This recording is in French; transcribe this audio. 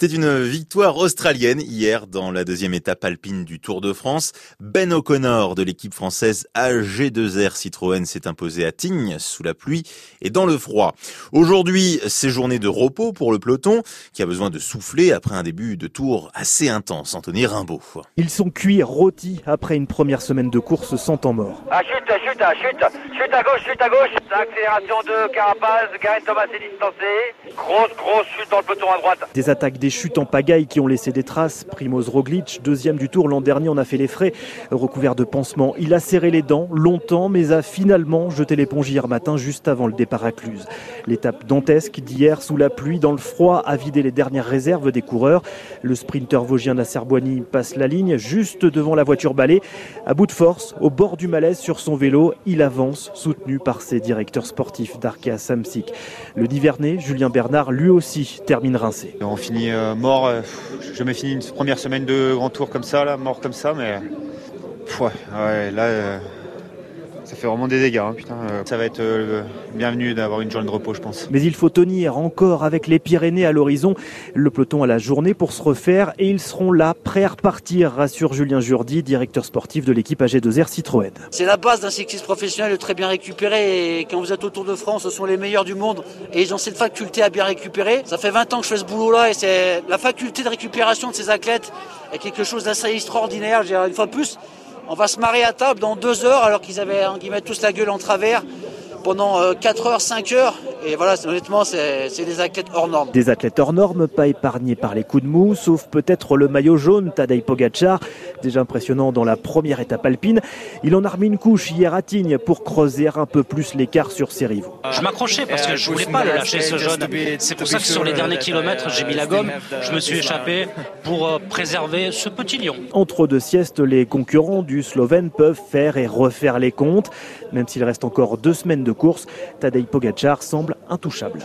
C'était une victoire australienne hier dans la deuxième étape alpine du Tour de France. Ben O'Connor de l'équipe française AG2R Citroën s'est imposé à Tignes sous la pluie et dans le froid. Aujourd'hui, c'est journée de repos pour le peloton qui a besoin de souffler après un début de tour assez intense. Anthony Rimbaud. Ils sont cuits, rôtis après une première semaine de course sans temps mort. Ah, chute, chute, chute, chute à gauche, chute à gauche. Accélération de Carapaz, Gareth Thomas est distancé. Grosse, grosse chute dans le peloton à droite. Des attaques, des chutes en pagaille qui ont laissé des traces. Primoz Roglic, deuxième du tour l'an dernier, en a fait les frais. Recouvert de pansements, il a serré les dents longtemps, mais a finalement jeté l'éponge hier matin, juste avant le départ à Cluse. L'étape dantesque d'hier, sous la pluie, dans le froid, a vidé les dernières réserves des coureurs. Le sprinter vosgien Nasser passe la ligne, juste devant la voiture balai. À bout de force, au bord du malaise sur son vélo, il avance, soutenu par ses directeurs sportifs d'Arkea Samsic. Le Nivernais, Julien Bernard, lui aussi, termine rincé. On finit euh, mort. Euh, je me finis une première semaine de grand tour comme ça, là, mort comme ça, mais. ouais, ouais, là. Euh, ça fait vraiment des dégâts, hein, putain. Ça va être bienvenu d'avoir une journée de repos, je pense. Mais il faut tenir encore avec les Pyrénées à l'horizon. Le peloton à la journée pour se refaire et ils seront là, prêts à repartir, rassure Julien Jourdi, directeur sportif de l'équipe AG2R Citroën. C'est la base d'un cycliste professionnel très bien récupéré et quand vous êtes au Tour de France, ce sont les meilleurs du monde et ils ont cette faculté à bien récupérer. Ça fait 20 ans que je fais ce boulot-là et c'est la faculté de récupération de ces athlètes est quelque chose d'assez extraordinaire. Une fois de plus, on va se marrer à table dans deux heures alors qu'ils avaient en guillemets tous la gueule en travers pendant 4 euh, heures, 5 heures. Et voilà, honnêtement, c'est des athlètes hors normes. Des athlètes hors normes, pas épargnés par les coups de mou, sauf peut-être le maillot jaune, Tadej Pogacar, déjà impressionnant dans la première étape alpine. Il en a remis une couche hier à Tignes pour creuser un peu plus l'écart sur ses rivaux. Je m'accrochais parce que je voulais pas le lâcher ce jaune. C'est pour ça que sur les derniers kilomètres, j'ai mis la gomme, je me suis échappé pour euh, préserver ce petit lion. Entre deux siestes, les concurrents du Slovène peuvent faire et refaire les comptes. Même s'il reste encore deux semaines de course, Tadej Pogacar intouchable.